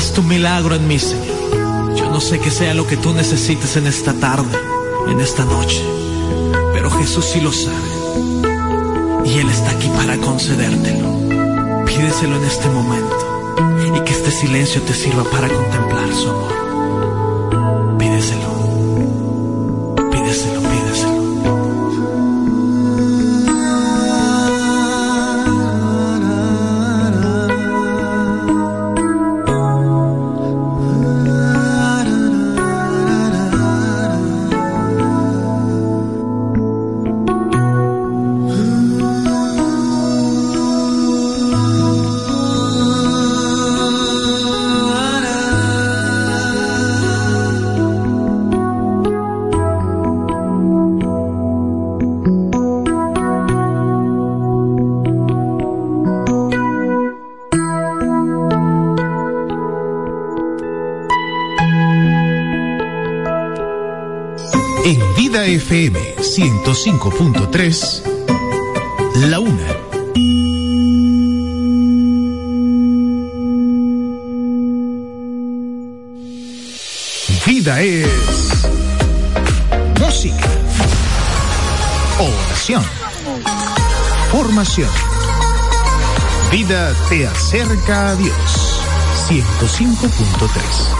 Haz tu milagro en mí, Señor. Yo no sé qué sea lo que tú necesites en esta tarde, en esta noche, pero Jesús sí lo sabe. Y Él está aquí para concedértelo. Pídeselo en este momento y que este silencio te sirva para contemplar su amor. 105.3, La Una. Vida es música, oración, formación. Vida te acerca a Dios. 105.3.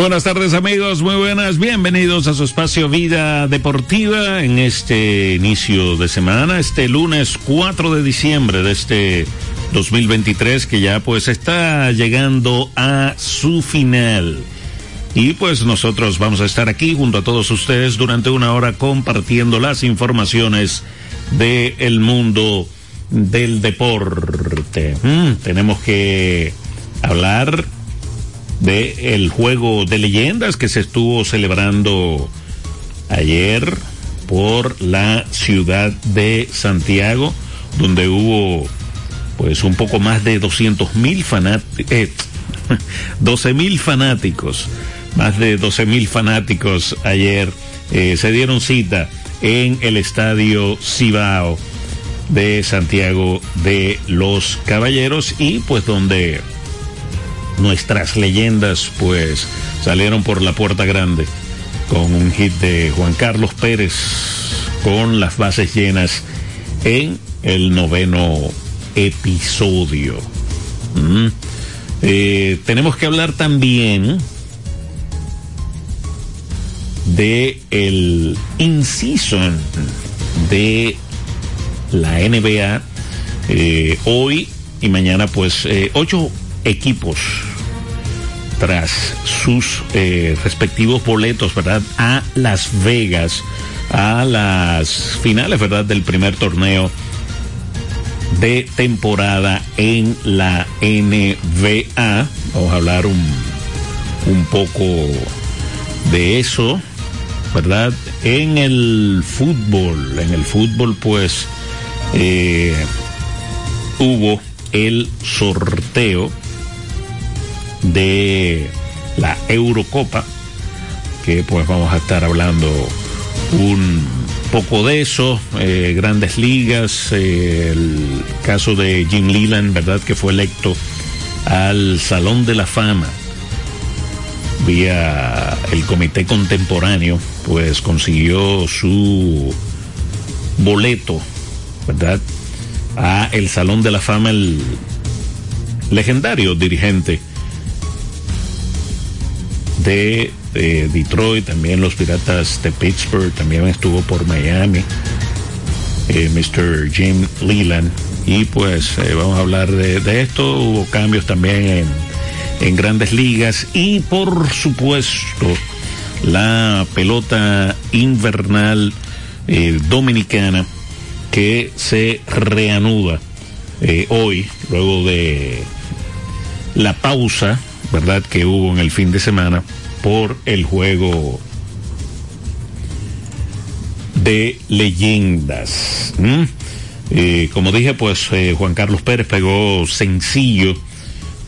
Buenas tardes amigos, muy buenas, bienvenidos a su espacio Vida Deportiva en este inicio de semana, este lunes 4 de diciembre de este 2023 que ya pues está llegando a su final. Y pues nosotros vamos a estar aquí junto a todos ustedes durante una hora compartiendo las informaciones del el mundo del deporte. Mm, tenemos que hablar de el juego de leyendas que se estuvo celebrando ayer por la ciudad de Santiago, donde hubo pues un poco más de 200 mil fanáticos, eh, 12 mil fanáticos, más de 12 mil fanáticos ayer eh, se dieron cita en el estadio Cibao de Santiago de los Caballeros y pues donde nuestras leyendas pues salieron por la puerta grande con un hit de Juan Carlos Pérez con las bases llenas en el noveno episodio. Mm. Eh, tenemos que hablar también de el inciso de la NBA eh, hoy y mañana pues eh, ocho equipos tras sus eh, respectivos boletos, ¿verdad? A Las Vegas, a las finales, ¿verdad? Del primer torneo de temporada en la NBA. Vamos a hablar un, un poco de eso, ¿verdad? En el fútbol, en el fútbol pues eh, hubo el sorteo de la Eurocopa, que pues vamos a estar hablando un poco de eso, eh, grandes ligas, eh, el caso de Jim Leland, ¿verdad? Que fue electo al Salón de la Fama vía el Comité Contemporáneo, pues consiguió su boleto, ¿verdad? A el Salón de la Fama, el legendario dirigente de, Detroit, también los Piratas de Pittsburgh, también estuvo por Miami, eh, Mr. Jim Leland. Y pues eh, vamos a hablar de, esto. Hubo cambios también en, grandes ligas y por supuesto la pelota invernal eh, dominicana que se reanuda hoy, luego de la pausa, ¿verdad?, que hubo en el fin de semana por el juego de leyendas. Eh, como dije, pues eh, Juan Carlos Pérez pegó sencillo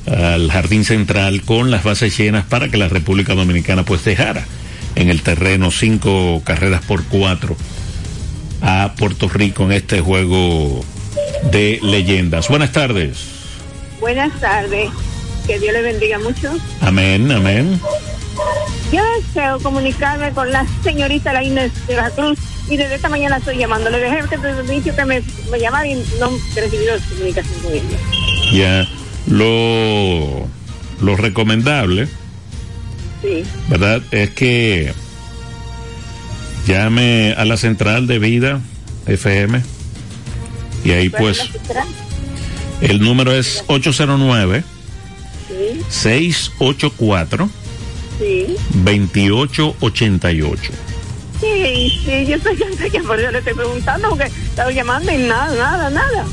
al jardín central con las bases llenas para que la República Dominicana pues dejara en el terreno cinco carreras por cuatro a Puerto Rico en este juego de leyendas. Buenas tardes. Buenas tardes. Que Dios le bendiga mucho. Amén, amén. Yo deseo comunicarme con la señorita la Inés de la Cruz y desde esta mañana estoy llamando. Le dejé el dicho que me, me llamara y no he recibido comunicación con ella. Ya, lo, lo recomendable, Sí. ¿verdad? Es que llame a la central de vida FM y ahí ¿Cuál es pues el número es 809 Sí, 684 sí. 2888. Sí, sí, yo estoy, estoy, por eso le estoy preguntando porque estaba llamando y nada, nada, nada.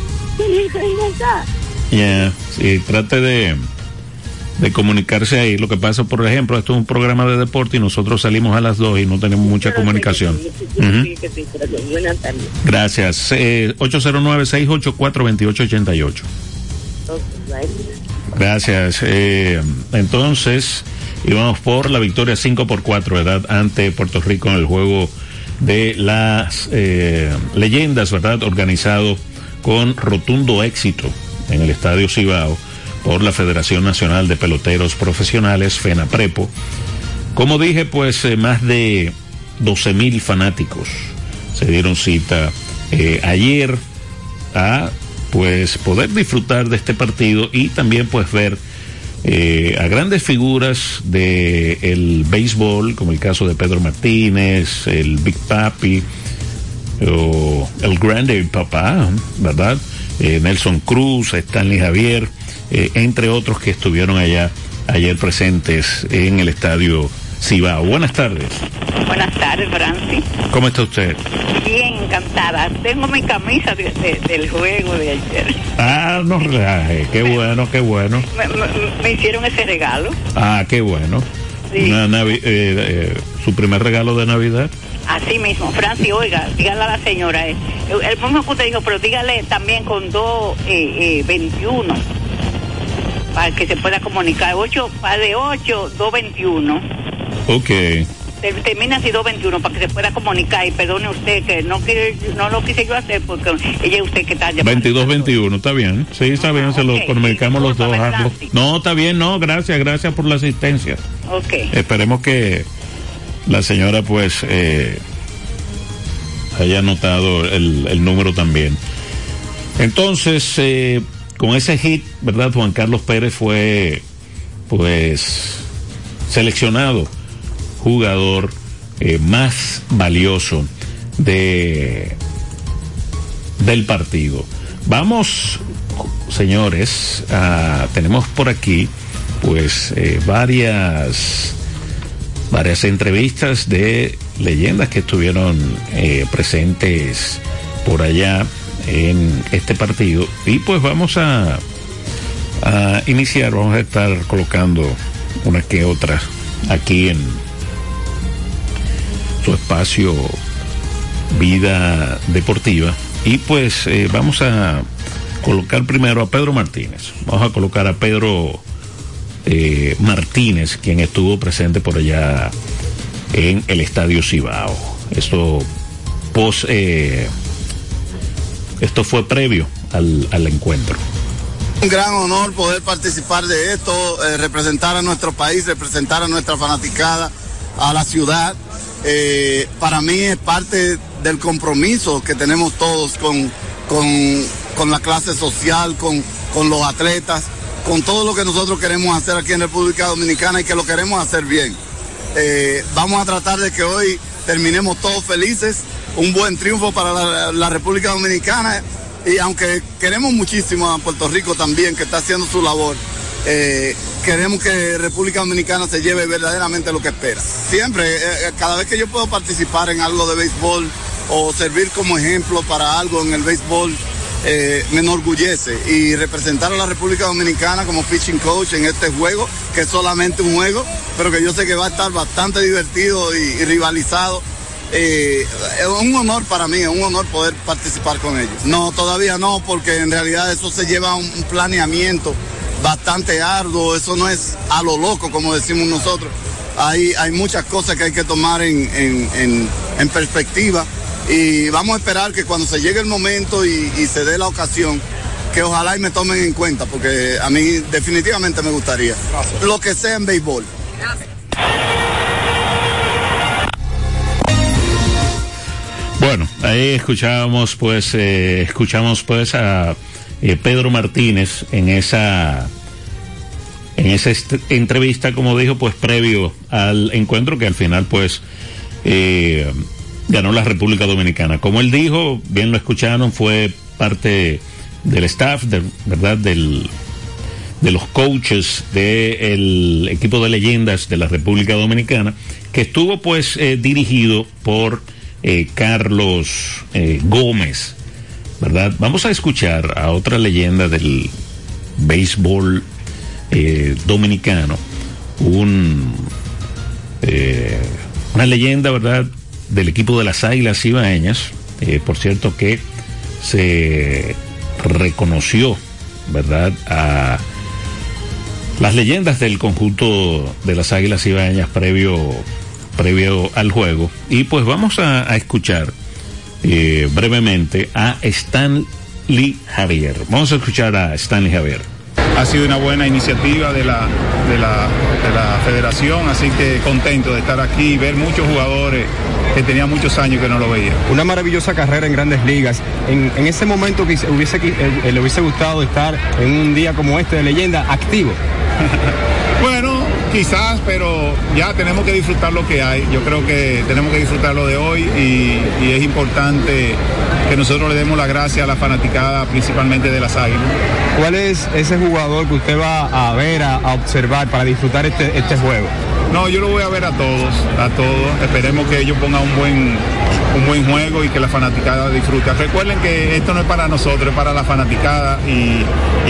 Ya. Ya, sí, trate de, de comunicarse ahí. Lo que pasa, por ejemplo, esto es un programa de deporte y nosotros salimos a las dos y no tenemos mucha comunicación. que. Gracias. Eh, 809-684-2888. Ok, bye. Gracias. Eh, entonces, íbamos por la victoria 5 por 4, ¿verdad? Ante Puerto Rico en el juego de las eh, leyendas, ¿verdad? Organizado con rotundo éxito en el Estadio Cibao por la Federación Nacional de Peloteros Profesionales, FENAPREPO. Como dije, pues eh, más de 12 mil fanáticos se dieron cita eh, ayer a pues poder disfrutar de este partido y también pues ver eh, a grandes figuras del el béisbol, como el caso de Pedro Martínez, el Big Papi, o el Grande Papá, ¿verdad? Eh, Nelson Cruz, Stanley Javier, eh, entre otros que estuvieron allá ayer presentes en el estadio Cibao. Buenas tardes. Buenas tardes, Francis. ¿Cómo está usted? Bien, encantada. Tengo mi camisa de- de- del juego de ayer. Ah, no relaje. Qué bueno, qué bueno. Me, me- me hicieron ese regalo. Ah, qué bueno. Sí. Una navi- eh, eh, su primer regalo de Navidad. Así mismo, Francis, oiga, dígale a la señora, eh, el mismo que usted dijo, pero dígale también con dos eh, 21 para que se pueda comunicar. 8, de 8, 221. Ok. Ter- Termina así 221 para que se pueda comunicar y perdone usted que no quiere, no lo quise yo hacer porque ella usted que está llamando. 22-21, está bien. Sí, está bien, se lo comunicamos los dos. No, está bien, no, gracias, gracias por la asistencia. Ok. Esperemos que la señora pues eh, haya notado el, el número también. Entonces, eh, con ese hit, ¿verdad? Juan Carlos Pérez fue pues seleccionado jugador eh, más valioso de del partido. Vamos, señores, a- tenemos por aquí pues eh, varias varias entrevistas de leyendas que estuvieron eh, presentes por allá en este partido y pues vamos a, a iniciar, vamos a estar colocando una que otra aquí en su espacio vida deportiva. Y pues eh, vamos a colocar primero a Pedro Martínez. Vamos a colocar a Pedro eh, Martínez quien estuvo presente por allá en el estadio Cibao. Esto pos, eh, esto fue previo al, al encuentro. Un gran honor poder participar de esto, eh, representar a nuestro país, representar a nuestra fanaticada, a la ciudad. Eh, para mí es parte del compromiso que tenemos todos con, con, con la clase social, con, con los atletas, con todo lo que nosotros queremos hacer aquí en República Dominicana y que lo queremos hacer bien. Eh, vamos a tratar de que hoy terminemos todos felices, un buen triunfo para la, la República Dominicana y aunque queremos muchísimo a Puerto Rico también que está haciendo su labor, eh, queremos que República Dominicana se lleve verdaderamente lo que espera. Siempre, eh, cada vez que yo puedo participar en algo de béisbol o servir como ejemplo para algo en el béisbol, eh, me enorgullece y representar a la República Dominicana como pitching coach en este juego, que es solamente un juego, pero que yo sé que va a estar bastante divertido y, rivalizado. Eh, es un honor para mí, es un honor poder participar con ellos. No, todavía no, porque en realidad eso se lleva a un, planeamiento bastante arduo, eso no es a lo loco, como decimos nosotros. Hay, hay muchas cosas que hay que tomar en, en, en perspectiva y vamos a esperar que cuando se llegue el momento y, se dé la ocasión, que ojalá y me tomen en cuenta, porque a mí definitivamente me gustaría. Lo que sea en béisbol. Bueno, ahí escuchábamos pues, eh, escuchamos pues a eh, Pedro Martínez en esa en esa entrevista, como dijo, pues previo al encuentro que al final pues eh, ganó la República Dominicana. Como él dijo, bien lo escucharon, fue parte del staff, de, ¿verdad? Del, de los coaches del equipo de leyendas de la República Dominicana, que estuvo pues eh, dirigido por Carlos Gómez, ¿verdad? Vamos a escuchar a otra leyenda del béisbol dominicano, un, una leyenda, ¿verdad? del equipo de las Águilas Ibaeñas, eh, por cierto que se reconoció, ¿verdad?, a las leyendas del conjunto de las Águilas Ibaeñas previo, previo al juego. Y pues vamos a, escuchar eh, brevemente a Stanley Javier. Vamos a escuchar a Stanley Javier ha sido una buena iniciativa de la, de la, federación, así que contento de estar aquí y ver muchos jugadores que tenía muchos años que no lo veía. Una maravillosa carrera en grandes ligas. En, ese momento que hubiese, eh, le hubiese gustado estar en un día como este de leyenda activo. bueno, quizás, pero ya tenemos que disfrutar lo que hay. Yo creo que tenemos que disfrutar lo de hoy y, es importante que nosotros le demos la gracia a la fanaticada, principalmente de las águilas. ¿Cuál es ese jugador que usted va a ver, a, observar para disfrutar este, este juego? No, yo lo voy a ver a todos, a todos. Esperemos que ellos pongan un buen, un buen juego y que la fanaticada disfrute. Recuerden que esto no es para nosotros, es para la fanaticada y,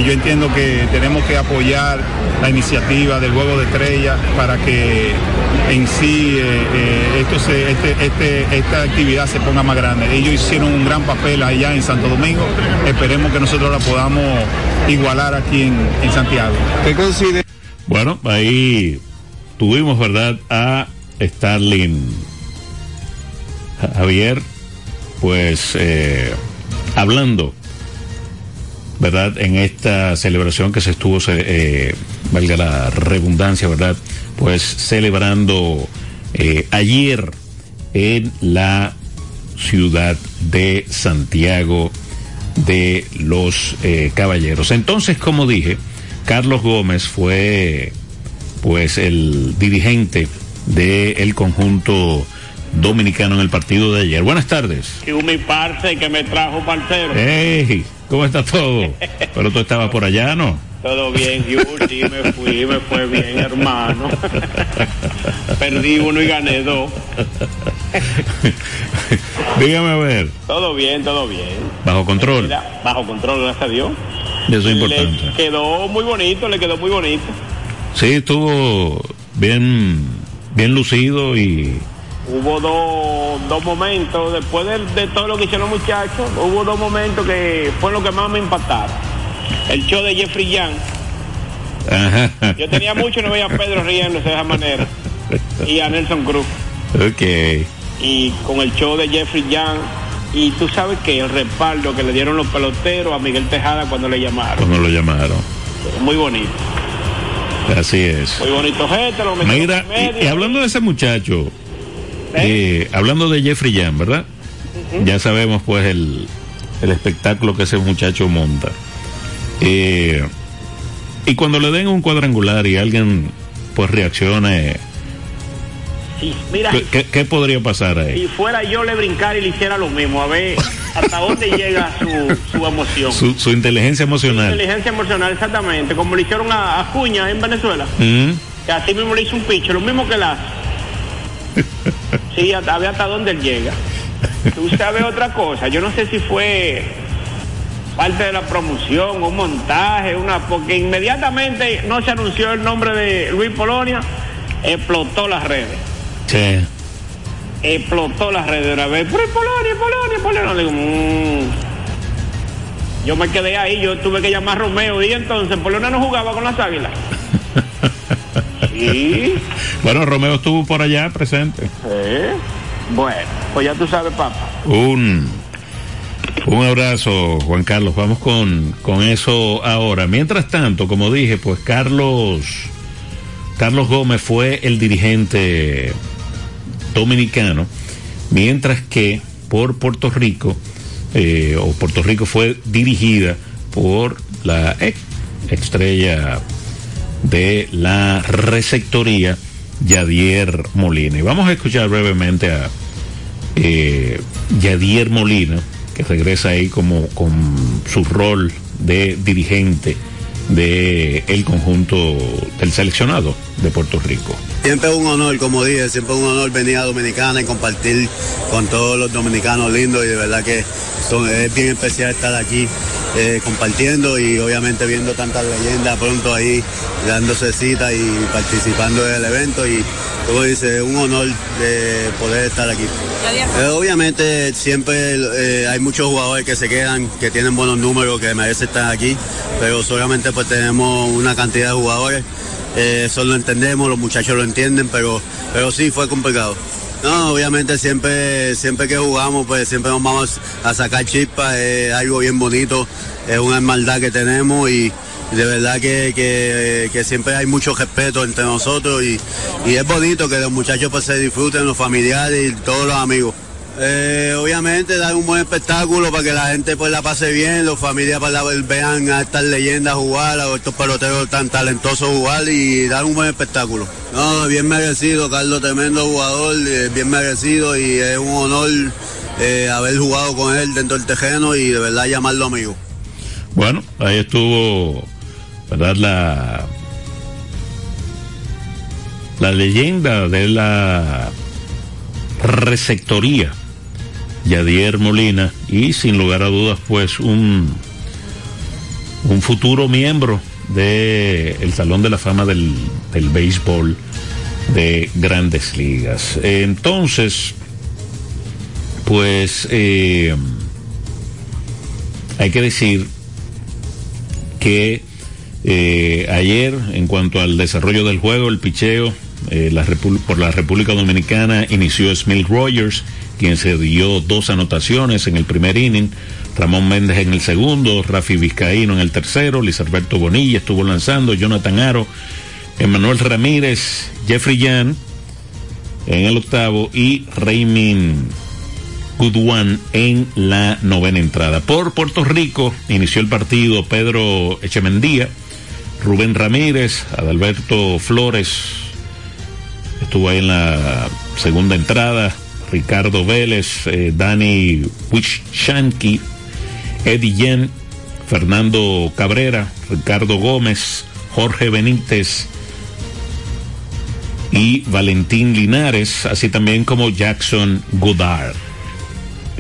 yo entiendo que tenemos que apoyar la iniciativa del juego de estrella para que en sí eh, eh, esto se, este, este, esta actividad se ponga más grande. Ellos hicieron un gran papel allá en Santo Domingo. Esperemos que nosotros la podamos igualar aquí en, en Santiago. ¿Qué Bueno, ahí tuvimos, ¿verdad?, a Starling Javier, pues eh, hablando, ¿verdad?, en esta celebración que se estuvo, eh, valga la redundancia, ¿verdad?, pues celebrando eh, ayer en la ciudad de Santiago de los Caballeros. Entonces, como dije, Carlos Gómez fue pues el dirigente del conjunto dominicano en el partido de ayer. Buenas tardes. Y un mi parce que me trajo parcero. Hey, ¿cómo está todo? Pero tú estabas por allá, ¿no? Todo bien, yo sí me fui, me fue bien, hermano. Perdí uno y gané dos. Dígame a ver. Todo bien, todo bien. Bajo control. Bajo control, gracias a Dios. Eso es importante. Le quedó muy bonito, le quedó muy bonito. Sí, estuvo bien, bien lucido y... Hubo dos, momentos, después de, todo lo que hicieron los muchachos, hubo dos momentos que fue lo que más me impactaron. El show de Jeffrey Young. Yo tenía mucho no veía a Pedro riéndose de esa manera. Y a Nelson Cruz. Ok. Y con el show de Jeffrey Young. Y tú sabes que el respaldo que le dieron los peloteros a Miguel Tejada cuando le llamaron. Cuando lo llamaron. Muy bonito. Así es. Muy bonito gente, lo Mira, y, hablando de ese muchacho, ¿Eh? Eh, hablando de Jeffrey Jan, ¿verdad? Ya sabemos pues el, el, espectáculo que ese muchacho monta. Eh, y cuando le den un cuadrangular y alguien pues reaccione, mira, ¿qué, podría pasar ahí? Si fuera yo le brincar y le hiciera lo mismo, a ver hasta dónde llega su, su emoción. Su, inteligencia emocional. Su inteligencia emocional, exactamente. Como le hicieron a, a Cuña en Venezuela. Mm. Que así mismo le hizo un picho, lo mismo que la sí, a, ver hasta dónde él llega. Tú sabes otra cosa, yo no sé si fue parte de la promoción, un montaje, una porque inmediatamente no se anunció el nombre de Luis Polonia, explotó las redes. Sí. Explotó las redes una vez. Luis Polonia, Polonia, Polonia. Le digo, mmm. Yo me quedé ahí, yo tuve que llamar a Romeo y entonces Polonia no jugaba con las águilas. sí. Bueno, Romeo estuvo por allá presente. Sí. Bueno, pues ya tú sabes, papá. Un un abrazo, Juan Carlos. Vamos con, con eso ahora. Mientras tanto, como dije, pues Carlos, Carlos Gómez fue el dirigente dominicano, mientras que por Puerto Rico, eh, o Puerto Rico fue dirigida por la ex estrella de la receptoría, Yadier Molina. Y vamos a escuchar brevemente a eh, Yadier Molina que regresa ahí como con su rol de dirigente del el conjunto del seleccionado de Puerto Rico. Siempre un honor, como dije, siempre un honor venir a Dominicana y compartir con todos los dominicanos lindos y de verdad que es bien especial estar aquí eh, compartiendo y obviamente viendo tantas leyendas pronto ahí dándose cita y participando del evento y como dice, un honor de poder estar aquí. Eh, obviamente siempre eh, hay muchos jugadores que se quedan, que tienen buenos números, que merecen estar aquí, pero solamente pues tenemos una cantidad de jugadores. eso lo entendemos, los muchachos lo entienden, pero, pero sí fue complicado. No, obviamente siempre, siempre que jugamos, pues siempre nos vamos a sacar chispas, es algo bien bonito, es una hermandad que tenemos y, de verdad que, siempre hay mucho respeto entre nosotros y, es bonito que los muchachos pues se disfruten, los familiares y todos los amigos. Eh, obviamente dar un buen espectáculo para que la gente pues la pase bien, los familias para vean a estas leyendas jugar, a estos peloteros tan talentosos jugar y dar un buen espectáculo. No, bien merecido, Carlos, tremendo jugador, eh, bien merecido y es un honor eh, haber jugado con él dentro del tejeno y de verdad llamarlo amigo. Bueno, ahí estuvo, ¿verdad? La, la leyenda de la receptoría Yadier Molina y sin lugar a dudas pues un, un futuro miembro del el Salón de la Fama del, del Béisbol de Grandes Ligas. Entonces, pues eh, hay que decir que eh, ayer, en cuanto al desarrollo del juego, el picheo eh, por la República Dominicana inició Smith Rogers, quien se dio dos anotaciones en el primer inning, Ramón Méndez en el segundo, Rafi Vizcaíno en el tercero, Luis Alberto Bonilla estuvo lanzando, Jonathan Aro, Emanuel Ramírez, Jeffrey Jan en el octavo y Raymond Goodwan en la novena entrada. Por Puerto Rico inició el partido Pedro Echemendía, Rubén Ramírez, Adalberto Flores, estuvo ahí en la segunda entrada, Ricardo Vélez, eh, Dani Wishanki, Eddie Yen, Fernando Cabrera, Ricardo Gómez, Jorge Benítez y Valentín Linares, así también como Jackson Goddard.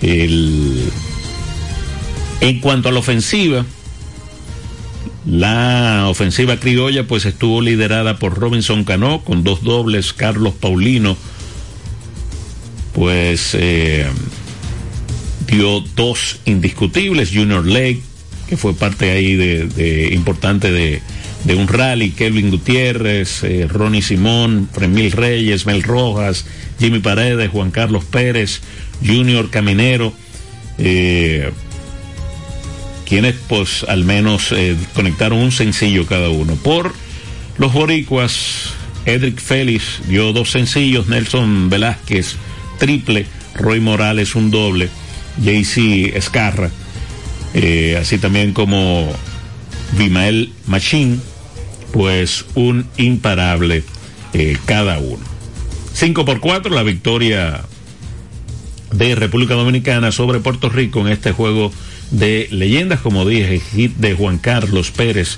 En cuanto a la ofensiva, la ofensiva criolla pues estuvo liderada por Robinson Cano con dos dobles, Carlos Paulino pues eh, dio dos indiscutibles, Junior Lake que fue parte ahí de, importante de, un rally, Kelvin Gutiérrez, eh, Ronnie Simón, Fremil Reyes, Mel Rojas, Jimmy Paredes, Juan Carlos Pérez, Junior Caminero, eh, quienes pues al menos eh, conectaron un sencillo cada uno. Por los boricuas, Edric Félix dio dos sencillos, Nelson Velázquez triple, Roy Morales un doble, JC Escarra, eh, así también como Vimael Machín, pues un imparable eh, cada uno. 5 por 4 la victoria de República Dominicana sobre Puerto Rico en este juego de leyendas, como dije, de Juan Carlos Pérez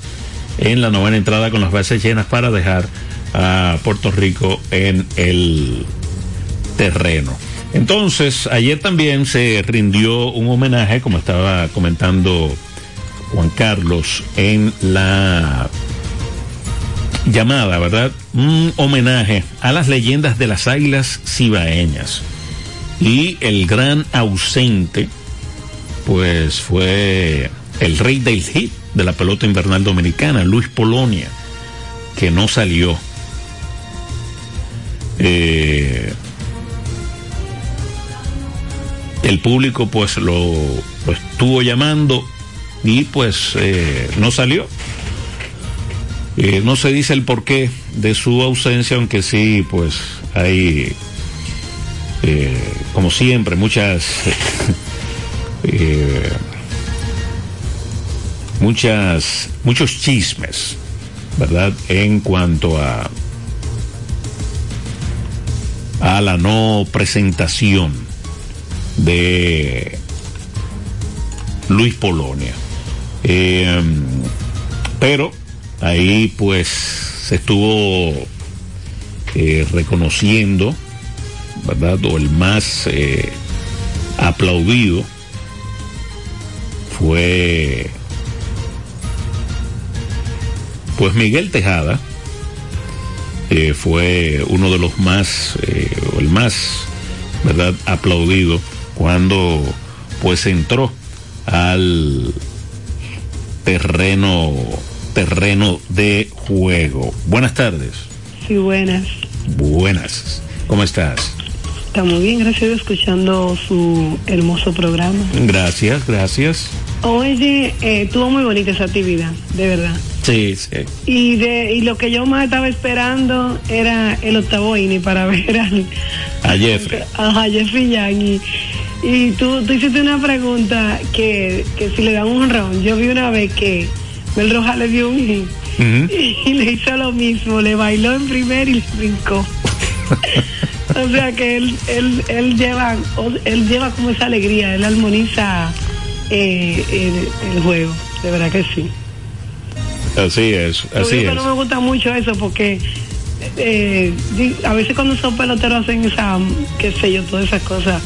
en la novena entrada con las bases llenas para dejar a Puerto Rico en el terreno. Entonces, ayer también se rindió un homenaje, como estaba comentando Juan Carlos en la llamada, ¿verdad? Un homenaje a las leyendas de las águilas cibaeñas. Y el gran ausente, pues fue el rey del hit de la pelota invernal dominicana, Luis Polonia, que no salió. Eh, el público pues lo, estuvo llamando y pues eh, no salió. Eh, no se dice el porqué de su ausencia, aunque sí, pues hay, como siempre, muchas, muchas, muchos chismes, ¿verdad? En cuanto a a la no presentación de Luis Polonia. Eh, pero ahí pues se estuvo eh, reconociendo, ¿verdad? O el más eh, aplaudido fue pues Miguel Tejada, fue uno de los más, o el más, ¿verdad? Aplaudido cuando pues entró al terreno terreno de juego. Buenas tardes. Sí, buenas. Buenas. ¿Cómo estás? Está muy bien, gracias escuchando su hermoso programa. Gracias, gracias. Oye, eh, estuvo muy bonita esa actividad, de verdad. Sí, sí. Y, de, y lo que yo más estaba esperando era el octavo ini para ver al, a Jeffrey. A Jeffrey Young. Y, y tú, tú hiciste una pregunta que, que si le dan un round. Yo vi una vez que Mel Roja le dio un hit y, le hizo lo mismo, le bailó en primer y le brincó. o sea que él, él, él lleva, él lleva como esa alegría, él armoniza eh, el, juego, de verdad que sí. Así es, así es. no me gusta mucho eso porque eh, a veces cuando son peloteros hacen esa, qué sé yo, todas esas cosas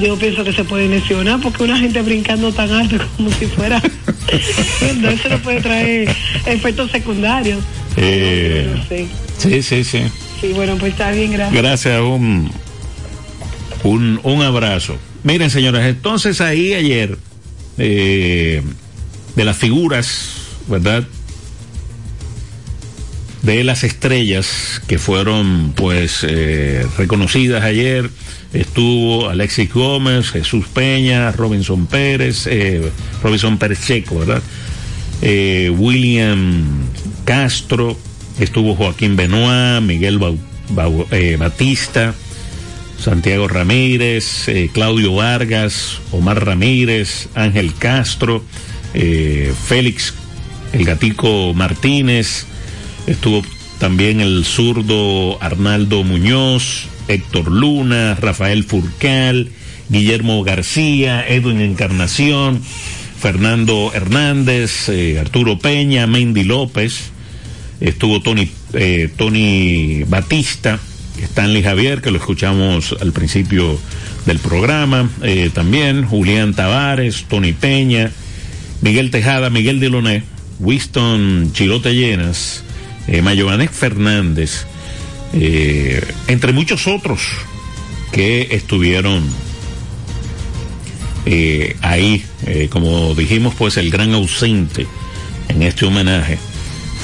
yo pienso que se puede lesionar porque una gente brincando tan alto como si fuera eso no puede traer efectos secundarios eh, sí. sí sí sí bueno pues está bien gracias gracias un un, un abrazo miren señores entonces ahí ayer eh, de las figuras verdad de las estrellas que fueron pues eh, reconocidas ayer estuvo Alexis Gómez, Jesús Peña, Robinson Pérez, eh, Robinson Pérez ¿verdad? William Castro, estuvo Joaquín Benoit, Miguel Batista, Santiago Ramírez, Claudio Vargas, Omar Ramírez, Ángel Castro, Félix El Gatico Martínez, Estuvo también el zurdo Arnaldo Muñoz, Héctor Luna, Rafael Furcal, Guillermo García, Edwin Encarnación, Fernando Hernández, eh, Arturo Peña, Mendy López, estuvo Tony, eh, Tony Batista, Stanley Javier, que lo escuchamos al principio del programa, eh, también Julián Tavares, Tony Peña, Miguel Tejada, Miguel Diloné, Winston Chilote Llenas, eh, Fernández, eh, entre muchos otros que estuvieron eh, ahí, como dijimos, pues el gran ausente en este homenaje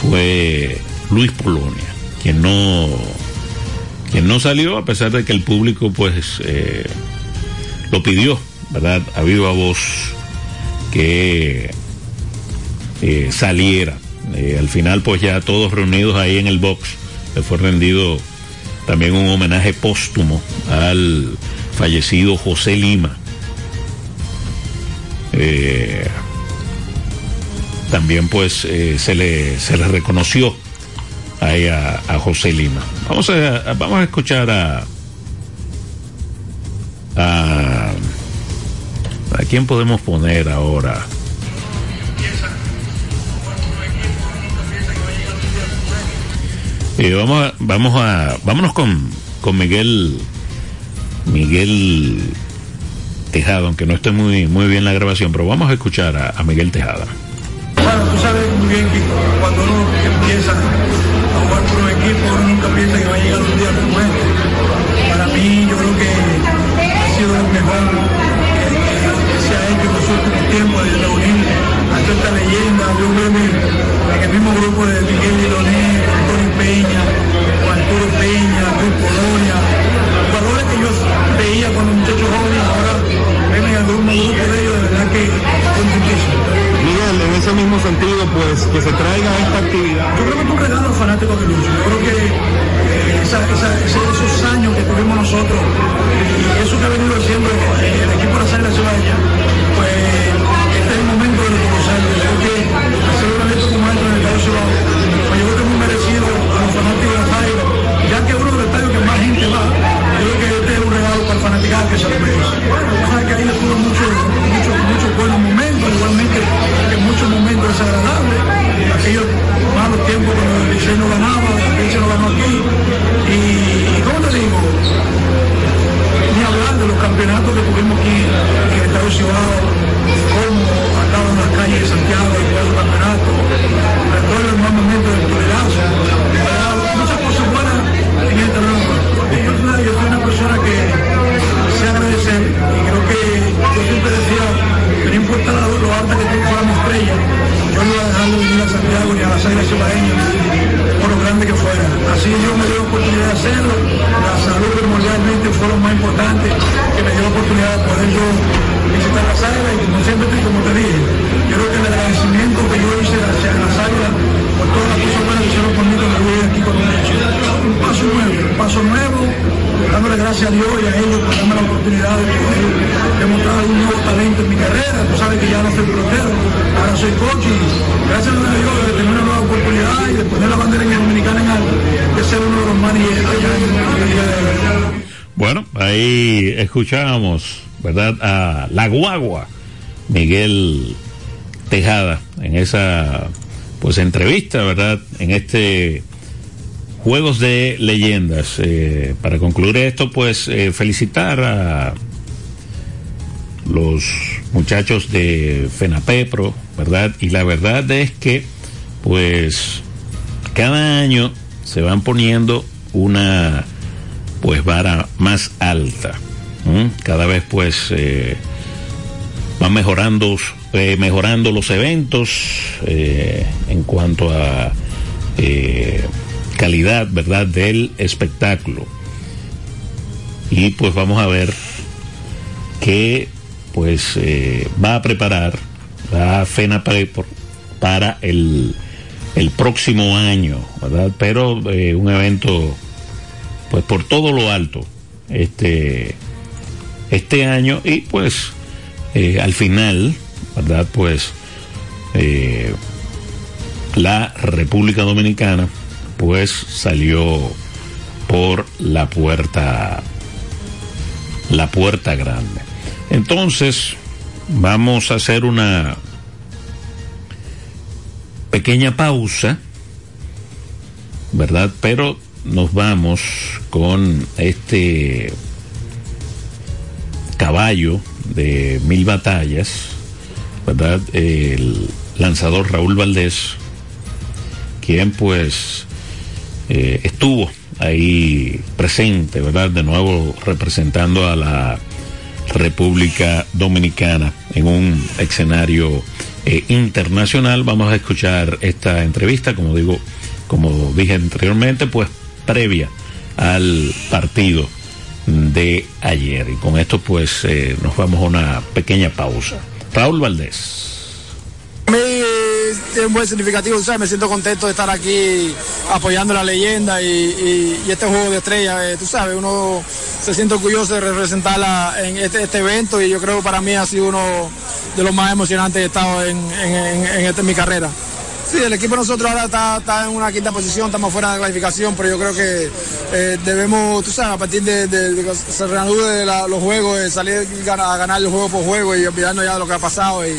fue Luis Polonia, quien no, quien no salió a pesar de que el público pues lo pidió, ¿verdad? A voz que saliera eh, al final, pues ya todos reunidos ahí en el box, le fue rendido también un homenaje póstumo al fallecido José Lima. Eh, también pues eh, se, le, se le reconoció ahí a, a, José Lima. Vamos a, vamos a escuchar a, a... ¿A quién podemos poner ahora? Eh, vamos a, vamos a, vámonos con, con Miguel, Miguel Tejada, aunque no esté muy, muy bien la grabación, pero vamos a escuchar a, Miguel Tejada. Que se traiga esta actividad. Yo creo que es un regalo a los fanáticos de Lucho. Yo creo que eh, esos años que tuvimos nosotros y eso que ha venido haciendo el equipo de la Sala Ciudadana, pues este es el momento de reconocerlo. Yo creo que hacer un evento como este en el Estadio Ciudad, pues yo creo que es muy merecido a los fanáticos de la Sala, ya que es uno de los estadios que más gente va, yo creo que este es un regalo para el fanaticado que se lo merece. Campeonatos que tuvimos aquí en Estado Ciudad, cómo andaban en las calles de Santiago todo el campeonato, recuerdo el mal momento del tolerazo, muchas cosas buenas en el terreno. Yo, yo soy una persona que sé agradecer y creo que yo siempre decía que no importa lo, alta que tú fuéramos estrella, yo no iba a dejar de venir a Santiago ni a las águilas cibaeñas por lo grande que fuera. Así yo me dio oportunidad de hacerlo, la salud primordialmente fue lo más importante la oportunidad de poder yo visitar las águilas y como siempre como te dije, yo creo que el agradecimiento que yo hice hacia las águilas por todas las cosas buenas que hicieron conmigo me voy aquí con un paso nuevo, un paso nuevo, dándole gracias a Dios y a ellos por darme la oportunidad de poder demostrar un nuevo talento en mi carrera. Tú sabes que ya no soy pelotero, ahora soy coach y gracias a Dios de tener una nueva oportunidad y de poner la bandera en dominicana en alto, de ser uno de los managers en la Liga de Bueno, ahí escuchábamos, ¿verdad? A la guagua, Miguel Tejada, en esa pues entrevista, ¿verdad? En este Juegos de Leyendas. Eh, para concluir esto, pues eh, felicitar a los muchachos de FENAPEPRO, ¿verdad? Y la verdad es que, pues, cada año se van poniendo una, pues, vara más alta. Cada vez, pues, eh, van mejorando, eh, mejorando los eventos eh, en cuanto a calidad, ¿verdad?, del espectáculo. Y pues vamos a ver qué pues va a preparar la FENA para el, el próximo año, ¿verdad? Pero un evento pues por todo lo alto este este año y pues eh, al final, ¿verdad? Pues eh, la República Dominicana pues salió por la puerta la puerta grande. Entonces, vamos a hacer una pequeña pausa, ¿verdad? Pero nos vamos con este caballo de mil batallas, ¿verdad? El lanzador Raúl Valdés, quien pues eh, estuvo ahí presente, ¿verdad? De nuevo representando a la República Dominicana en un escenario eh, internacional. Vamos a escuchar esta entrevista, como digo, como dije anteriormente, pues previa al partido de ayer. Y con esto pues eh, nos vamos a una pequeña pausa. Raúl Valdés. Mí es buen significativo, ¿sabes? me siento contento de estar aquí apoyando la leyenda y, este juego de estrellas, eh, tú sabes, uno se siente orgulloso de representarla en este, este evento y yo creo que para mí ha sido uno de los más emocionantes que he estado en, en, en- en mi carrera. Sí, el equipo nosotros ahora está, está en una quinta posición, estamos fuera de la clasificación, pero yo creo que eh, debemos, tú sabes, a partir de, de- de que se reanude los juegos, eh, salir a ganar el juego por juego y olvidarnos ya de lo que ha pasado. Y,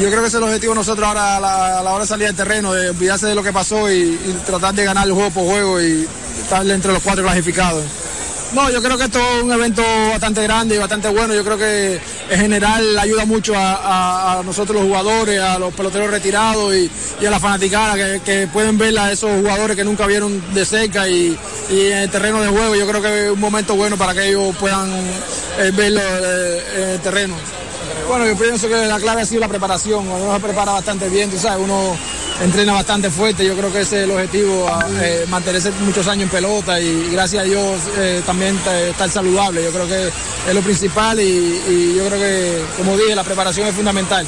yo creo que ese es el objetivo nosotros ahora a la, hora de salir al terreno, de olvidarse de lo que pasó y tratar de ganar el juego por juego y estar entre los cuatro clasificados. No, yo creo que esto es un evento bastante grande y bastante bueno. Yo creo que en general ayuda mucho a, nosotros los jugadores, a los peloteros retirados y, a la fanaticada que, pueden ver a esos jugadores que nunca vieron de cerca y, en el terreno de juego. Yo creo que es un momento bueno para que ellos puedan eh, verlo eh, en el terreno. Bueno, yo pienso que la clave ha sido la preparación. Uno se prepara bastante bien, tú sabes, uno entrena bastante fuerte. Yo creo que ese es el objetivo, eh, mantenerse muchos años en pelota y, gracias a Dios eh, también estar saludable. Yo creo que es lo principal y, yo creo que, como dije, la preparación es fundamental.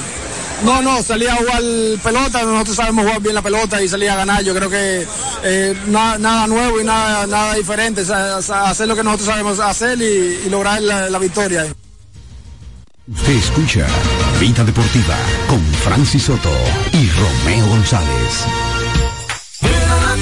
No, no, salía a jugar pelota, nosotros sabemos jugar bien la pelota y salía a ganar. Yo creo que eh, nada, nuevo y nada diferente, hacer lo que nosotros sabemos hacer y, lograr la victoria. Usted escucha Vida Deportiva con Francis Soto y Romeo González.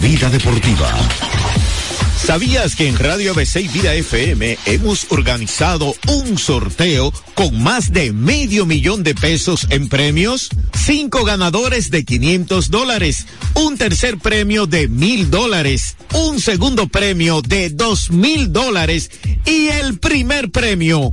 Vida deportiva. ¿Sabías que en Radio ABC y Vida FM hemos organizado un sorteo con más de medio millón de pesos en premios? Cinco ganadores de 500 dólares, un tercer premio de mil dólares, un segundo premio de dos mil dólares y el primer premio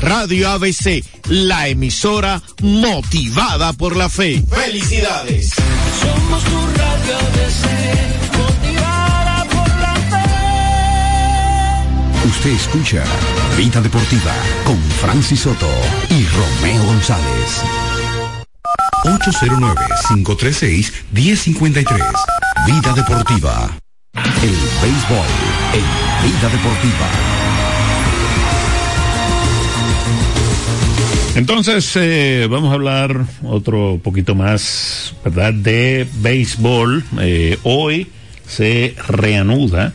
Radio ABC, la emisora motivada por la fe. ¡Felicidades! Somos tu Radio ABC, motivada por la fe. Usted escucha Vida Deportiva con Francis Soto y Romeo González. 809-536-1053. Vida Deportiva. El béisbol en Vida Deportiva. Entonces, eh, vamos a hablar otro poquito más, ¿verdad?, de béisbol. Eh, hoy se reanuda,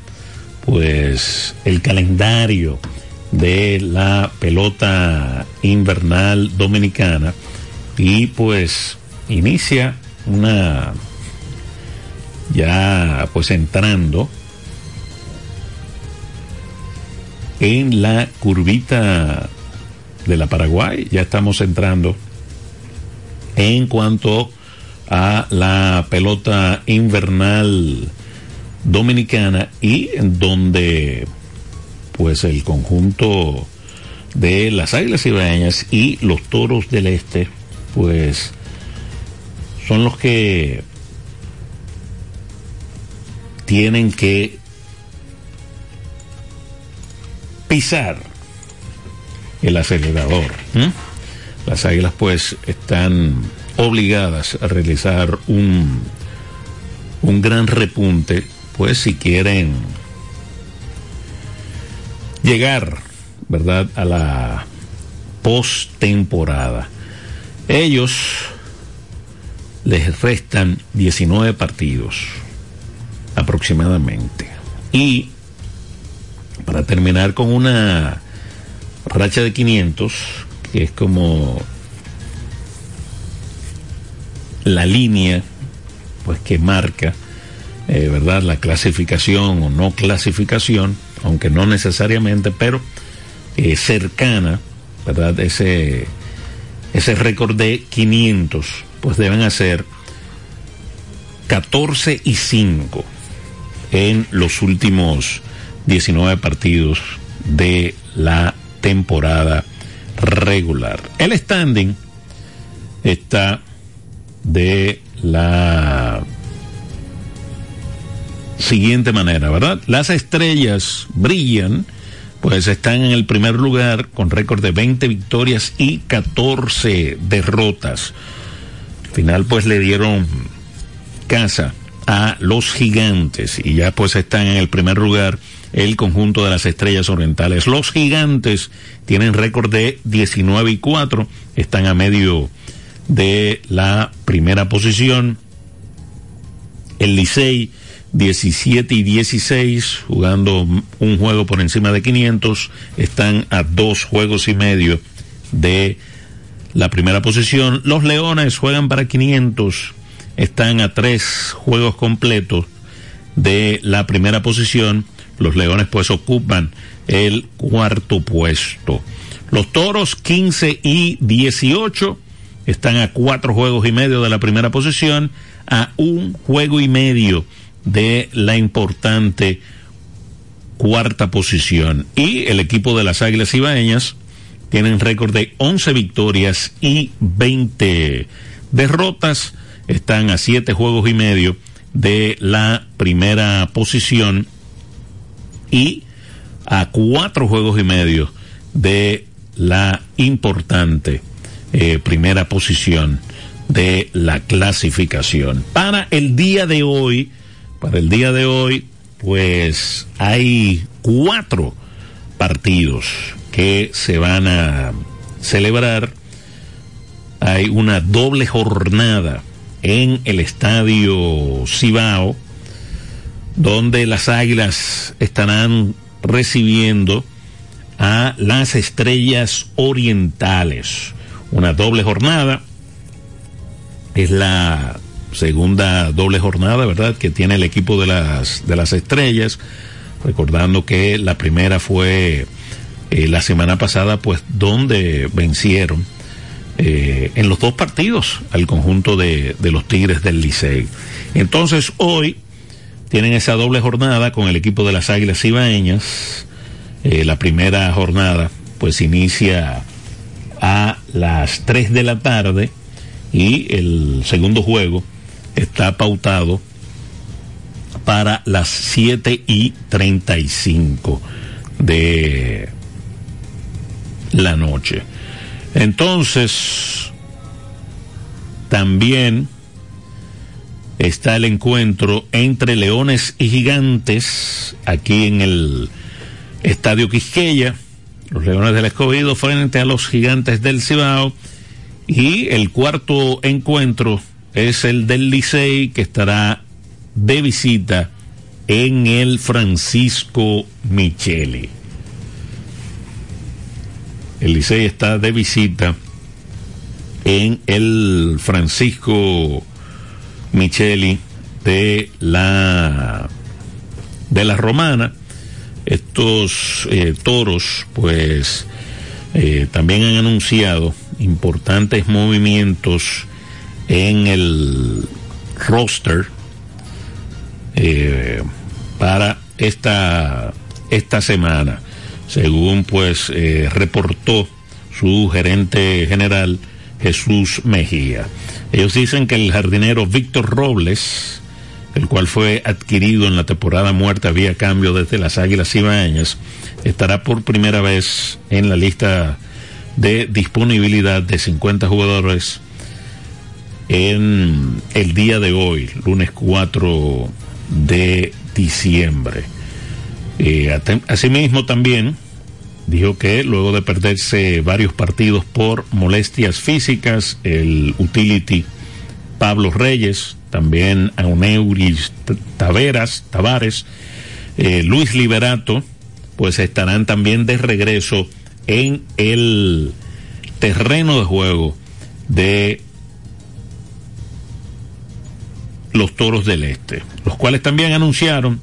pues, el calendario de la pelota invernal dominicana y, pues, inicia una, ya, pues, entrando en la curvita de la Paraguay. Ya estamos entrando en cuanto a la pelota invernal dominicana y en donde pues el conjunto de las Águilas Ibaeñas y los Toros del Este pues son los que tienen que pisar el acelerador. Las águilas pues están obligadas a realizar un, un gran repunte, pues si quieren llegar, ¿verdad?, a la postemporada. Ellos les restan 19 partidos aproximadamente. Y para terminar con una racha de 500, que es como la línea pues que marca eh, verdad la clasificación o no clasificación aunque no necesariamente pero eh, cercana verdad ese ese récord de 500, pues deben hacer 14 y 5 en los últimos 19 partidos de la temporada regular. El standing está de la siguiente manera, ¿verdad? Las estrellas brillan, pues están en el primer lugar con récord de 20 victorias y 14 derrotas. Al final pues le dieron casa a los gigantes y ya pues están en el primer lugar el conjunto de las estrellas orientales. Los gigantes tienen récord de 19 y 4, están a medio de la primera posición. El Licey 17 y 16, jugando un juego por encima de 500, están a dos juegos y medio de la primera posición. Los Leones juegan para 500, están a tres juegos completos de la primera posición. Los Leones pues ocupan el cuarto puesto. Los Toros 15 y 18 están a cuatro juegos y medio de la primera posición, a un juego y medio de la importante cuarta posición. Y el equipo de las Águilas Ibaeñas tienen récord de 11 victorias y 20 derrotas. Están a siete juegos y medio de la primera posición y a cuatro juegos y medio de la importante eh, primera posición de la clasificación. Para el día de hoy, para el día de hoy, pues hay cuatro partidos que se van a celebrar. Hay una doble jornada en el estadio Cibao, donde las águilas estarán recibiendo a las estrellas orientales. Una doble jornada. Es la segunda doble jornada, ¿verdad?, que tiene el equipo de las, de las estrellas. Recordando que la primera fue eh, la semana pasada, pues, donde vencieron eh, en los dos partidos al conjunto de, de los Tigres del Licey. Entonces, hoy tienen esa doble jornada con el equipo de las Águilas Ibaeñas. Eh, la primera jornada, pues, inicia a las 3 de la tarde y el segundo juego está pautado para las 7 y 35 de la noche. Entonces, también está el encuentro entre Leones y Gigantes aquí en el Estadio Quisqueya. Los Leones del Escogido frente a los Gigantes del Cibao. Y el cuarto encuentro es el del Licey que estará de visita en el Francisco Micheli. El Licey está de visita en el Francisco Micheli de la de la Romana. Estos eh, toros, pues, eh, también han anunciado importantes movimientos en el roster eh, para esta, esta semana, según pues reportó su gerente general Jesús Mejía. Ellos dicen que el jardinero Víctor Robles, el cual fue adquirido en la temporada muerta vía cambio desde las Águilas Ibaeñas, estará por primera vez en la lista de disponibilidad de 50 jugadores en el día de hoy, lunes 4 de diciembre. Eh, asimismo también dijo que luego de perderse varios partidos por molestias físicas, el utility Pablo Reyes, también Auneuris Taveras, Tavares, eh, Luis Liberato, pues estarán también de regreso en el terreno de juego de los Toros del Este, los cuales también anunciaron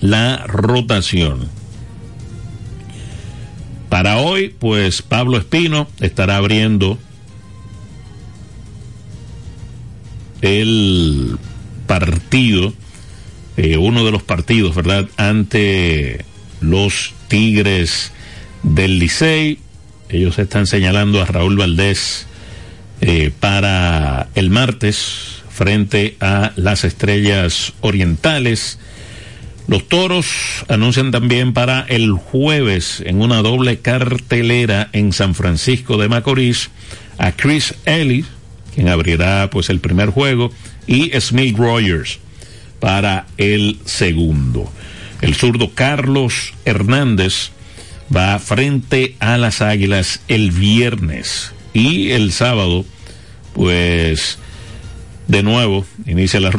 la rotación. Para hoy, pues Pablo Espino estará abriendo el partido, eh, uno de los partidos, ¿verdad? Ante los Tigres del Licey. Ellos están señalando a Raúl Valdés eh, para el martes frente a las Estrellas Orientales. Los Toros anuncian también para el jueves en una doble cartelera en San Francisco de Macorís a Chris Ellis, quien abrirá pues el primer juego, y Smith Rogers para el segundo. El zurdo Carlos Hernández va frente a las Águilas el viernes y el sábado, pues de nuevo inicia la,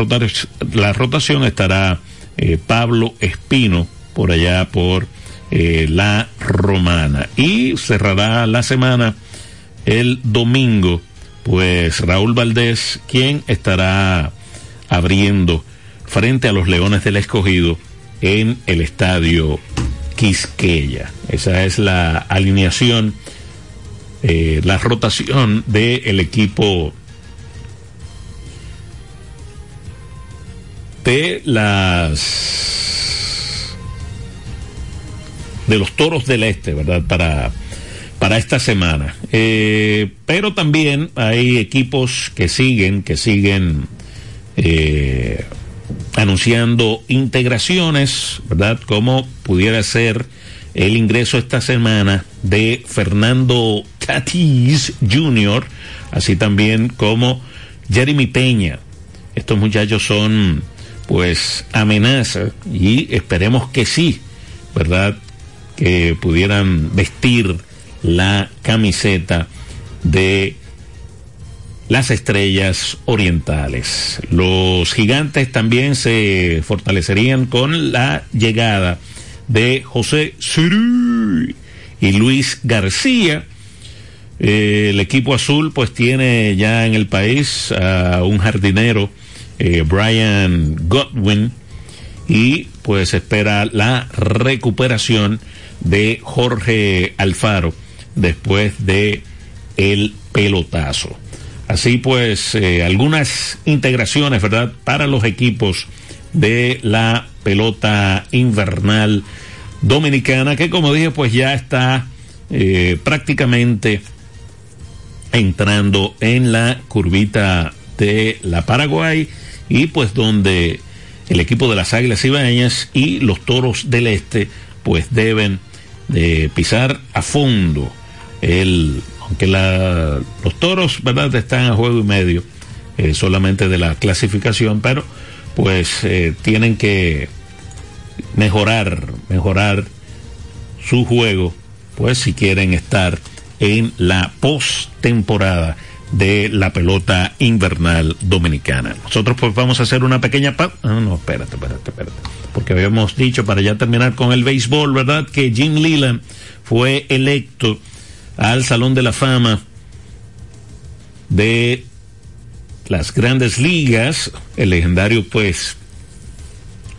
la rotación, estará eh, Pablo Espino por allá por eh, la Romana y cerrará la semana el domingo, pues Raúl Valdés, quien estará abriendo frente a los Leones del Escogido en el estadio Quisqueya. Esa es la alineación, eh, la rotación del equipo de las de los toros del este, ¿verdad? Para, para esta semana. Eh, pero también hay equipos que siguen, que siguen eh, anunciando integraciones, ¿verdad? Como pudiera ser el ingreso esta semana de Fernando Tatis Jr., así también como Jeremy Peña. Estos muchachos son pues amenaza y esperemos que sí, ¿verdad? Que pudieran vestir la camiseta de las estrellas orientales. Los gigantes también se fortalecerían con la llegada de José Siri y Luis García. Eh, el equipo azul pues tiene ya en el país a un jardinero, eh, Brian Godwin, y pues espera la recuperación de Jorge Alfaro después de el pelotazo. Así pues, eh, algunas integraciones, ¿verdad?, para los equipos de la pelota invernal dominicana, que como dije, pues ya está eh, prácticamente entrando en la curvita de la Paraguay y pues donde el equipo de las Águilas Ibaeñas y los Toros del Este pues deben de pisar a fondo el aunque los toros, ¿verdad?, están a juego y medio eh, solamente de la clasificación, pero pues eh, tienen que mejorar, mejorar su juego, pues si quieren estar en la postemporada de la pelota invernal dominicana. Nosotros pues vamos a hacer una pequeña pausa. Ah, no, espérate, espérate, espérate. Porque habíamos dicho para ya terminar con el béisbol, ¿verdad? Que Jim Leland fue electo al Salón de la Fama de las grandes ligas. El legendario, pues,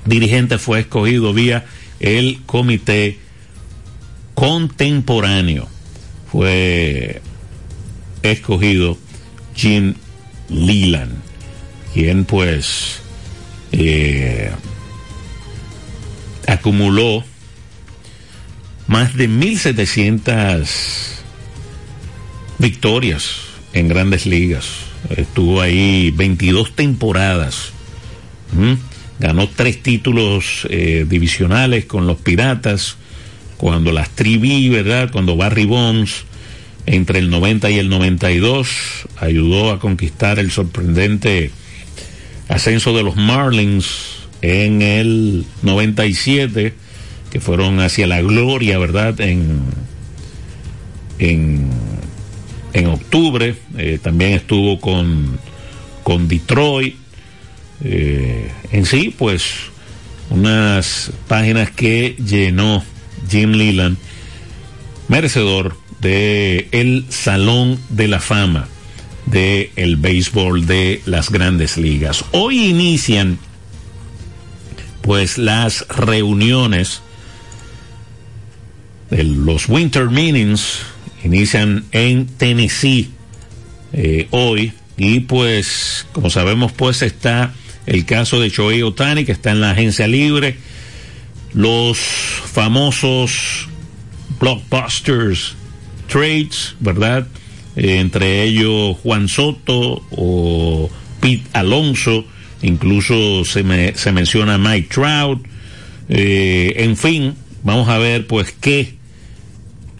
dirigente fue escogido vía el comité contemporáneo. Fue escogido Jim Leland, quien pues eh, acumuló más de 1.700 victorias en grandes ligas. Estuvo ahí 22 temporadas. Ganó tres títulos eh, divisionales con los Piratas, cuando las Trivi, ¿verdad? Cuando Barry Bonds, entre el 90 y el 92, ayudó a conquistar el sorprendente ascenso de los Marlins en el 97, que fueron hacia la gloria, ¿verdad? En, en en octubre, eh, también estuvo con, con Detroit. Eh, en sí, pues unas páginas que llenó Jim Leland, merecedor de el Salón de la Fama de el béisbol de las grandes ligas. Hoy inician pues las reuniones los Winter Meetings inician en Tennessee eh, hoy y pues como sabemos pues está el caso de Shohei Otani que está en la agencia libre los famosos blockbusters trades verdad eh, entre ellos Juan Soto o Pete Alonso incluso se, me, se menciona Mike Trout eh, en fin vamos a ver pues qué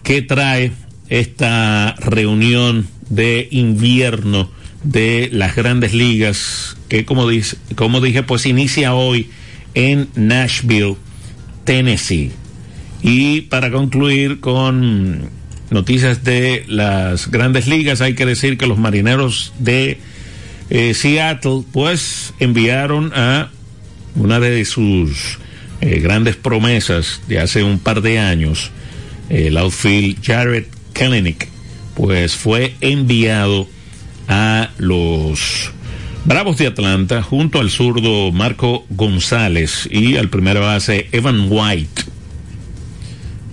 qué trae esta reunión de invierno de las grandes ligas que como, dice, como dije pues inicia hoy en Nashville, Tennessee. Y para concluir con noticias de las grandes ligas, hay que decir que los marineros de eh, Seattle pues enviaron a una de sus eh, grandes promesas de hace un par de años, el outfield Jared Kellenick, pues fue enviado a los Bravos de Atlanta junto al zurdo Marco González y al primer base Evan White.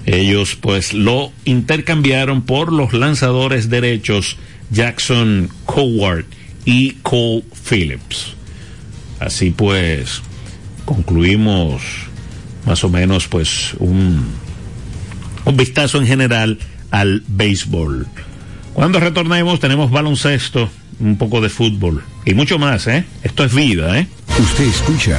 Ellos pues lo intercambiaron por los lanzadores derechos Jackson Coward y Cole Phillips. Así pues concluimos más o menos pues un, un vistazo en general al béisbol. Cuando retornemos tenemos baloncesto, un poco de fútbol y mucho más, ¿eh? Esto es vida, ¿eh? Usted escucha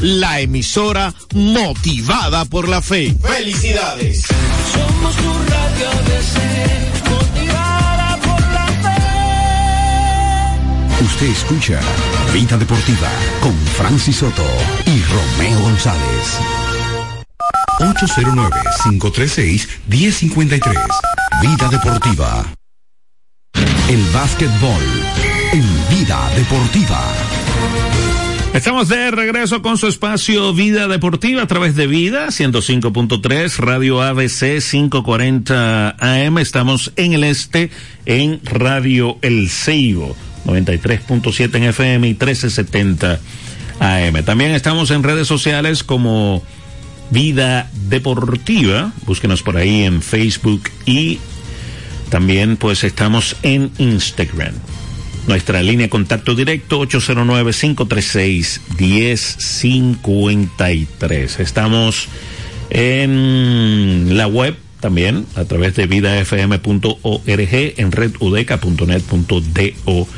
la emisora motivada por la fe. ¡Felicidades! Somos tu radio ABC, motivada por la fe. Usted escucha Vida Deportiva con Francis Soto y Romeo González. 809-536-1053. Vida Deportiva. El básquetbol en Vida Deportiva. Estamos de regreso con su espacio Vida Deportiva a través de Vida 105.3 Radio ABC 540 AM. Estamos en el este en Radio El Ceibo 93.7 en FM y 1370 AM. También estamos en redes sociales como Vida Deportiva. Búsquenos por ahí en Facebook y también pues estamos en Instagram. Nuestra línea de contacto directo 809-536-1053. Estamos en la web también a través de vidafm.org, en redudeca.net.do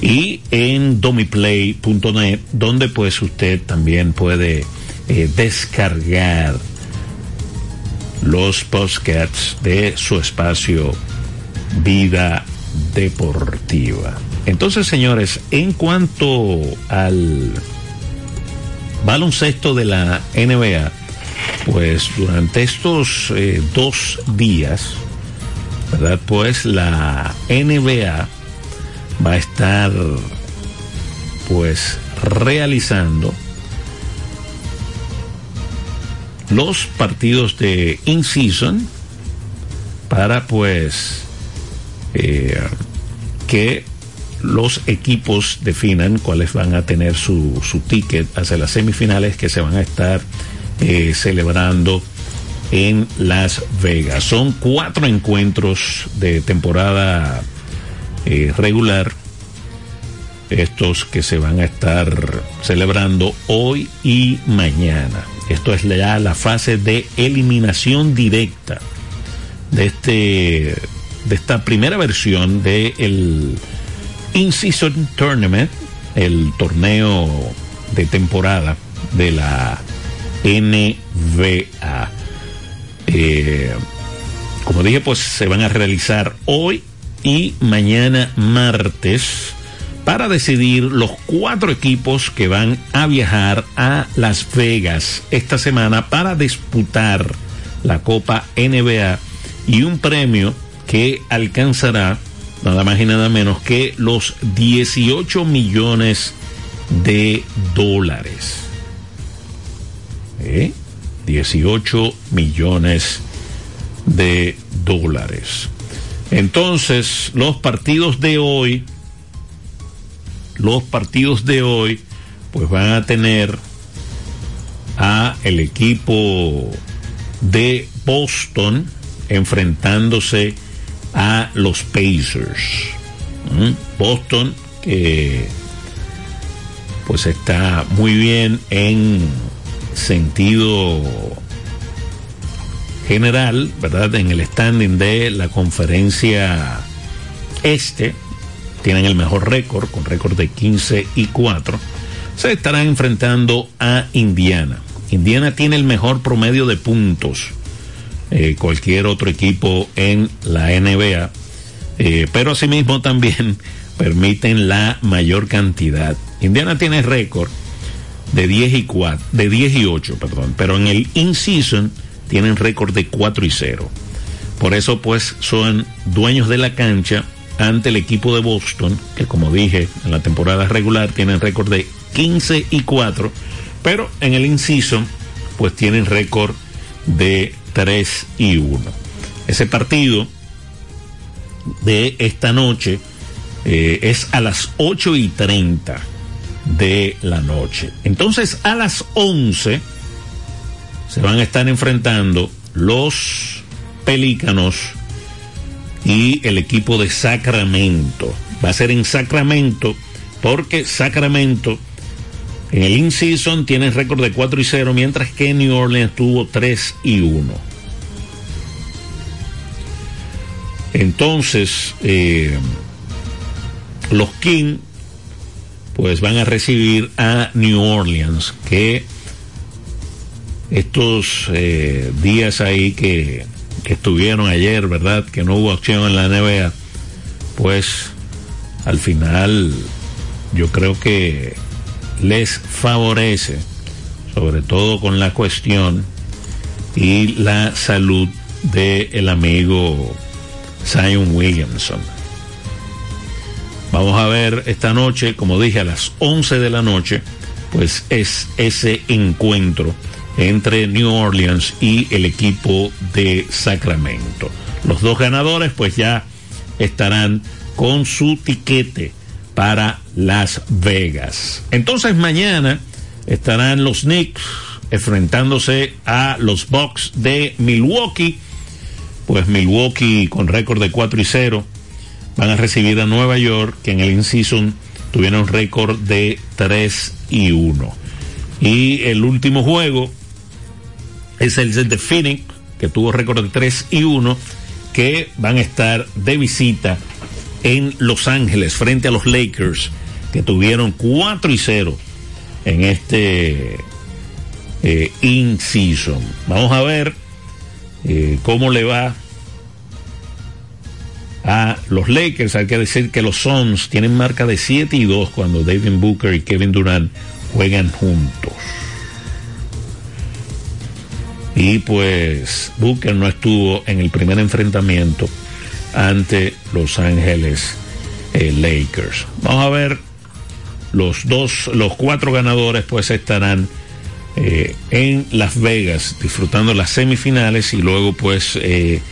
y en domiplay.net, donde pues usted también puede eh, descargar los podcasts de su espacio Vida deportiva. Entonces, señores, en cuanto al baloncesto de la NBA, pues durante estos eh, dos días, ¿verdad? Pues la NBA va a estar pues realizando los partidos de in-season para pues eh, que los equipos definan cuáles van a tener su, su ticket hacia las semifinales que se van a estar eh, celebrando en Las Vegas. Son cuatro encuentros de temporada eh, regular, estos que se van a estar celebrando hoy y mañana. Esto es ya la fase de eliminación directa de este de esta primera versión del el In-Season Tournament, el torneo de temporada de la NBA. Eh, como dije, pues se van a realizar hoy y mañana martes para decidir los cuatro equipos que van a viajar a Las Vegas esta semana para disputar la Copa NBA y un premio que alcanzará nada más y nada menos que los 18 millones de dólares. ¿Eh? 18 millones de dólares. Entonces, los partidos de hoy, los partidos de hoy, pues van a tener a el equipo de Boston enfrentándose a los Pacers. ¿Mm? Boston que pues está muy bien en sentido general, ¿verdad? En el standing de la conferencia este, tienen el mejor récord, con récord de 15 y 4. Se estarán enfrentando a Indiana. Indiana tiene el mejor promedio de puntos eh, cualquier otro equipo en la NBA, eh, pero asimismo también permiten la mayor cantidad. Indiana tiene récord de 10 y 4, de 10 y 8, perdón, pero en el in-season tienen récord de 4 y 0. Por eso pues son dueños de la cancha ante el equipo de Boston, que como dije en la temporada regular tienen récord de 15 y 4, pero en el in-season pues tienen récord de 3 y 1. Ese partido de esta noche eh, es a las 8 y 30 de la noche. Entonces a las 11 se van a estar enfrentando los Pelícanos y el equipo de Sacramento. Va a ser en Sacramento porque Sacramento en el in-season tiene récord de 4 y 0, mientras que New Orleans tuvo 3 y 1. Entonces, eh, los King pues van a recibir a New Orleans, que estos eh, días ahí que, que estuvieron ayer, ¿verdad? Que no hubo acción en la NBA, pues al final yo creo que les favorece, sobre todo con la cuestión y la salud del el amigo Zion Williamson. Vamos a ver esta noche, como dije, a las 11 de la noche, pues es ese encuentro entre New Orleans y el equipo de Sacramento. Los dos ganadores pues ya estarán con su tiquete para Las Vegas. Entonces mañana estarán los Knicks enfrentándose a los Bucks de Milwaukee. Pues Milwaukee con récord de 4 y 0 van a recibir a Nueva York que en el in-season tuvieron récord de 3 y 1. Y el último juego es el de Phoenix que tuvo récord de 3 y 1 que van a estar de visita en Los Ángeles frente a los Lakers que tuvieron 4 y 0 en este eh, in-season. Vamos a ver eh, cómo le va a los Lakers. Hay que decir que los Suns tienen marca de 7 y 2 cuando David Booker y Kevin Durant juegan juntos. Y pues Booker no estuvo en el primer enfrentamiento ante Los Ángeles eh, Lakers. Vamos a ver los dos, los cuatro ganadores pues estarán eh, en Las Vegas disfrutando las semifinales y luego pues eh,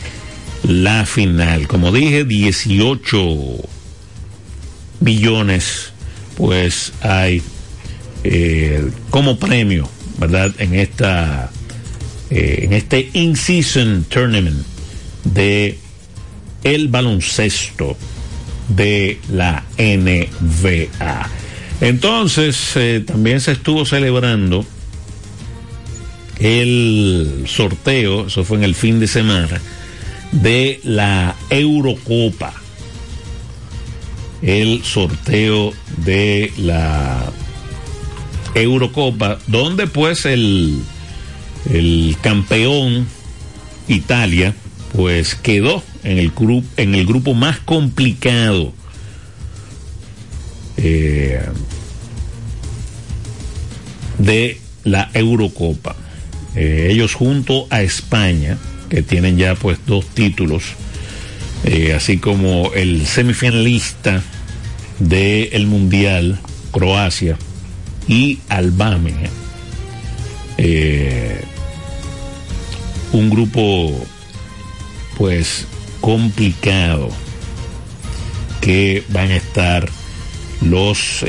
la final. Como dije, 18 millones pues hay eh, como premio, ¿verdad? En esta en este in-season tournament de el baloncesto de la NBA. Entonces, también se estuvo celebrando el sorteo, eso fue en el fin de semana, de la Eurocopa. El sorteo de la Eurocopa, donde pues el, el campeón Italia, pues quedó en el, grupo en el grupo más complicado. Eh, de la Eurocopa. Eh, ellos junto a España, que tienen ya pues dos títulos, eh, así como el semifinalista del Mundial, Croacia, y Albania. Un grupo pues complicado que van a estar los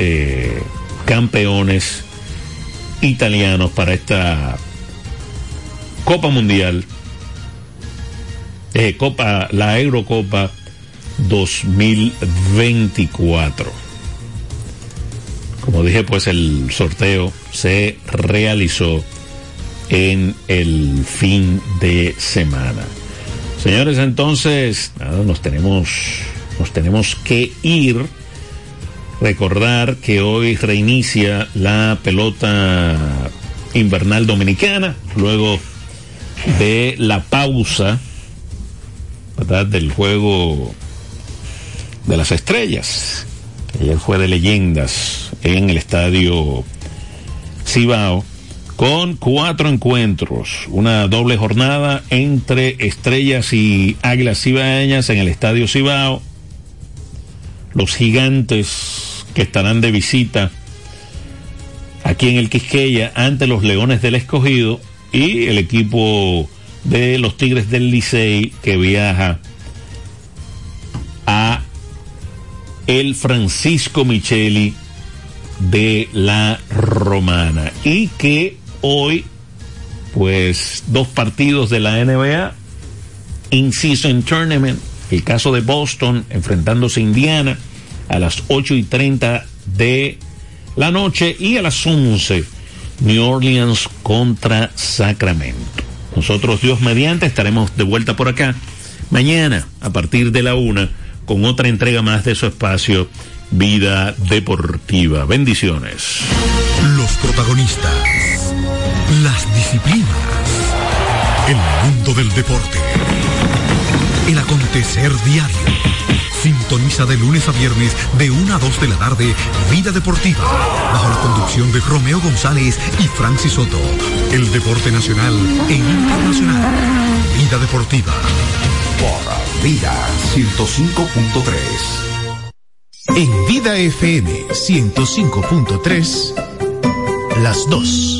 campeones italianos para esta Copa Mundial, eh, Copa, la Eurocopa 2024. Como dije, pues el sorteo se realizó en el fin de semana. Señores, entonces, nos tenemos, nos tenemos que ir. Recordar que hoy reinicia la pelota invernal dominicana, luego de la pausa ¿verdad? del juego de las estrellas. Ayer fue de leyendas en el estadio Cibao con cuatro encuentros, una doble jornada entre estrellas y águilas cibaeñas en el estadio Cibao. Los gigantes que estarán de visita aquí en el Quisqueya ante los Leones del Escogido y el equipo de los Tigres del Licey que viaja a el Francisco Micheli de la Romana y que hoy pues dos partidos de la NBA in season tournament el caso de Boston enfrentándose a Indiana a las 8 y 30 de la noche y a las 11 New Orleans contra Sacramento. Nosotros, Dios mediante, estaremos de vuelta por acá mañana a partir de la una con otra entrega más de su espacio Vida Deportiva. Bendiciones. Los protagonistas, disciplinas, el mundo del deporte, el acontecer diario. Sintoniza de lunes a viernes de 1 a 2 de la tarde Vida Deportiva, bajo la conducción de Romeo González y Francis Soto. El deporte nacional e internacional. Vida Deportiva. Por Vida 105.3. En Vida FM 105.3, las dos.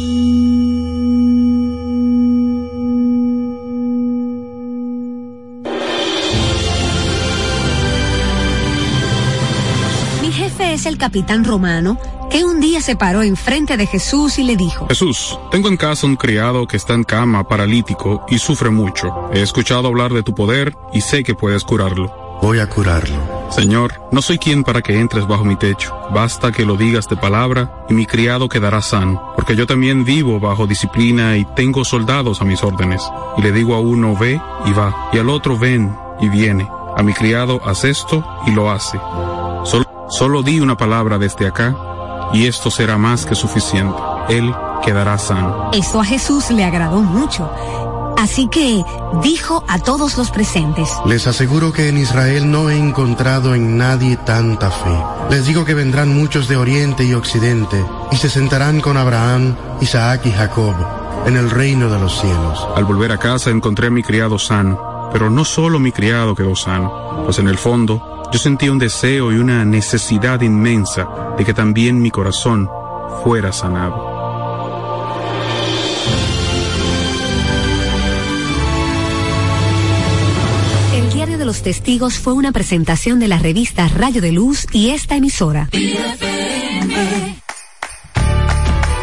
Es el capitán romano que un día se paró enfrente de Jesús y le dijo, Jesús, tengo en casa un criado que está en cama paralítico y sufre mucho. He escuchado hablar de tu poder y sé que puedes curarlo. Voy a curarlo. Señor, no soy quien para que entres bajo mi techo. Basta que lo digas de palabra y mi criado quedará sano, porque yo también vivo bajo disciplina y tengo soldados a mis órdenes. Y le digo a uno ve y va, y al otro ven y viene. A mi criado haz esto y lo hace. Solo Solo di una palabra desde acá y esto será más que suficiente. Él quedará sano. Eso a Jesús le agradó mucho Así que dijo a todos los presentes, Les aseguro que en Israel no he encontrado en nadie tanta fe. Les digo que vendrán muchos de Oriente y Occidente y se sentarán con Abraham, Isaac y Jacob en el reino de los cielos. Al volver a casa encontré a mi criado sano, pero no solo mi criado quedó sano, pues en el fondo yo sentí un deseo y una necesidad inmensa de que también mi corazón fuera sanado. el diario de los testigos fue una presentación de la revista Rayo de Luz y esta emisora.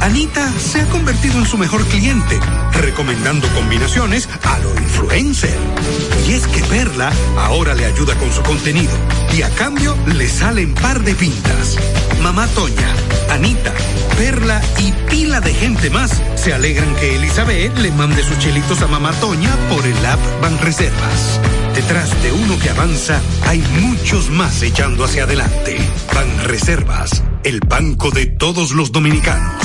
Anita se ha convertido en su mejor cliente, recomendando combinaciones a lo influencer. Y es que Perla ahora le ayuda con su contenido y a cambio le salen par de pintas. Mamá Toña, Anita, Perla y pila de gente más se alegran que Elizabeth le mande sus chelitos a Mamá Toña por el app Banreservas. Detrás de uno que avanza hay muchos más echando hacia adelante. Banreservas, el banco de todos los dominicanos.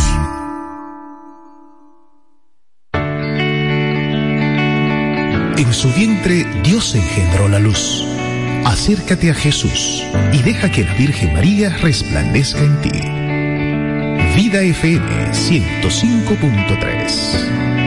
En su vientre Dios engendró la luz. Acércate a Jesús y deja que la Virgen María resplandezca en ti. Vida FM 105.3